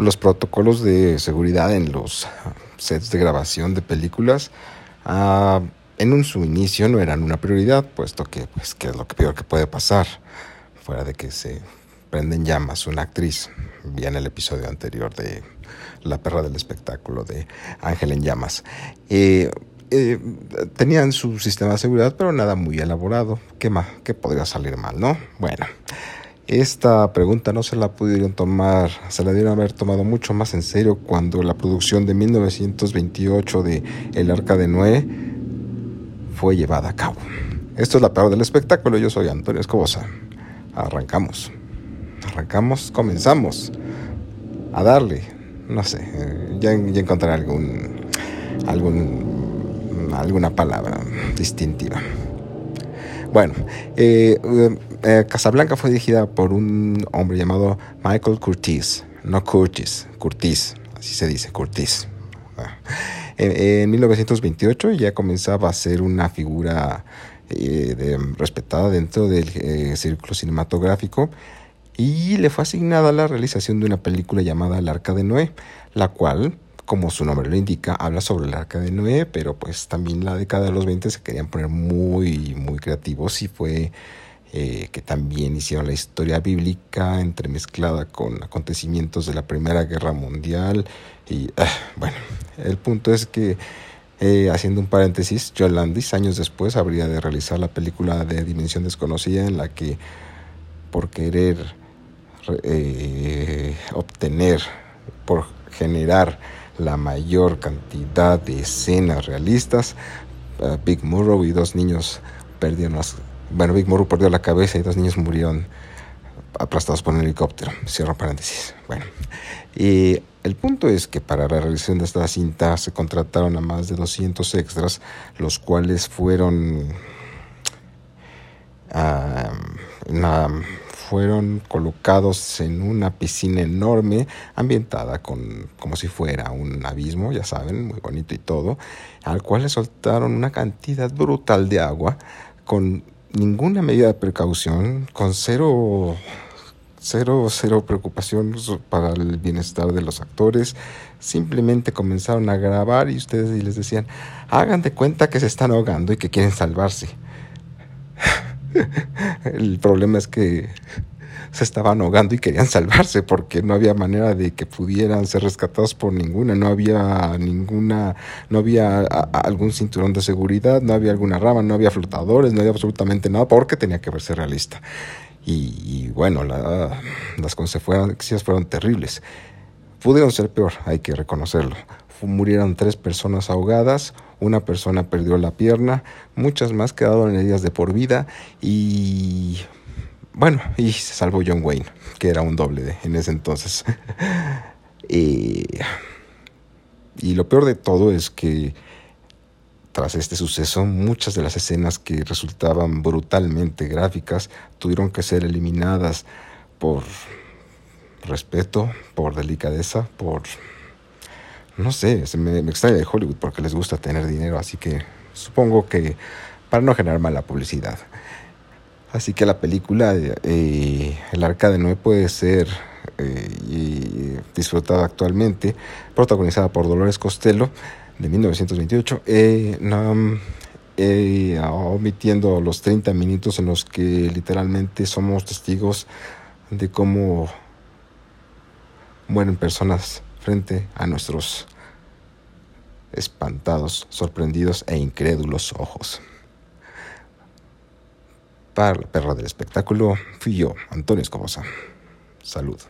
los protocolos de seguridad en los sets de grabación de películas ah, en un su inicio no eran una prioridad, puesto que, pues, ¿qué es lo que peor que puede pasar? Fuera de que se prenden llamas una actriz, vi en el episodio anterior de La perra del espectáculo de Ángel en llamas. Eh, eh, tenían su sistema de seguridad, pero nada muy elaborado. ¿Qué más? ¿Qué podría salir mal, no? Bueno, esta pregunta no se la pudieron tomar, se la dieron haber tomado mucho más en serio cuando la producción de 1928 de El Arca de Noé fue llevada a cabo. Esto es la peor del espectáculo, yo soy Antonio Escobosa. Arrancamos, arrancamos, comenzamos a darle, no sé, eh, ya, ya encontraré algún, algún, alguna palabra distintiva. Bueno, eh, eh, Casablanca fue dirigida por un hombre llamado Michael Curtis, no Curtis, Curtis, así se dice, Curtis. Ah. En, 1928 ya comenzaba a ser una figura eh, respetada dentro del círculo cinematográfico y le fue asignada la realización de una película llamada El Arca de Noé, la cual como su nombre lo indica, habla sobre el arca de Noé, pero pues también la década de los 20 se querían poner muy, muy creativos y fue eh, que también hicieron la historia bíblica entremezclada con acontecimientos de la Primera Guerra Mundial. Y ah, bueno, el punto es que, eh, haciendo un paréntesis, Joe Landis años después habría de realizar la película de Dimensión Desconocida en la que por querer eh, obtener, por generar la mayor cantidad de escenas realistas. Uh, Big Murrow y dos niños perdieron las... Bueno, Big Murrow perdió la cabeza y dos niños murieron aplastados por un helicóptero. Cierro paréntesis. Bueno, y el punto es que para la realización de esta cinta se contrataron a más de 200 extras, los cuales fueron... Uh, fueron colocados en una piscina enorme ambientada con como si fuera un abismo, ya saben, muy bonito y todo, al cual le soltaron una cantidad brutal de agua con ninguna medida de precaución, con cero cero cero preocupación para el bienestar de los actores, simplemente comenzaron a grabar y ustedes les decían, "Hagan de cuenta que se están ahogando y que quieren salvarse." El problema es que se estaban ahogando y querían salvarse porque no había manera de que pudieran ser rescatados por ninguna, no había ninguna, no había algún cinturón de seguridad, no había alguna rama, no había flotadores, no había absolutamente nada porque tenía que verse realista. Y, bueno, las consecuencias fueron terribles. Pudieron ser peor, hay que reconocerlo. Murieron tres personas ahogadas, una persona perdió la pierna, muchas más quedaron heridas de por vida y bueno, y se salvó John Wayne, que era un doble de, en ese entonces. y, y lo peor de todo es que tras este suceso, muchas de las escenas que resultaban brutalmente gráficas tuvieron que ser eliminadas por respeto, por delicadeza, por... No sé, se me, extraña de Hollywood porque les gusta tener dinero, así que supongo que para no generar mala publicidad. Así que la película eh, El Arca de Noé puede ser eh, disfrutada actualmente, protagonizada por Dolores Costello de 1928, eh, eh, omitiendo los 30 minutos en los que literalmente somos testigos de cómo mueren personas frente a nuestros espantados, sorprendidos e incrédulos ojos. Para la perra del espectáculo fui yo, Antonio Escobosa. Salud.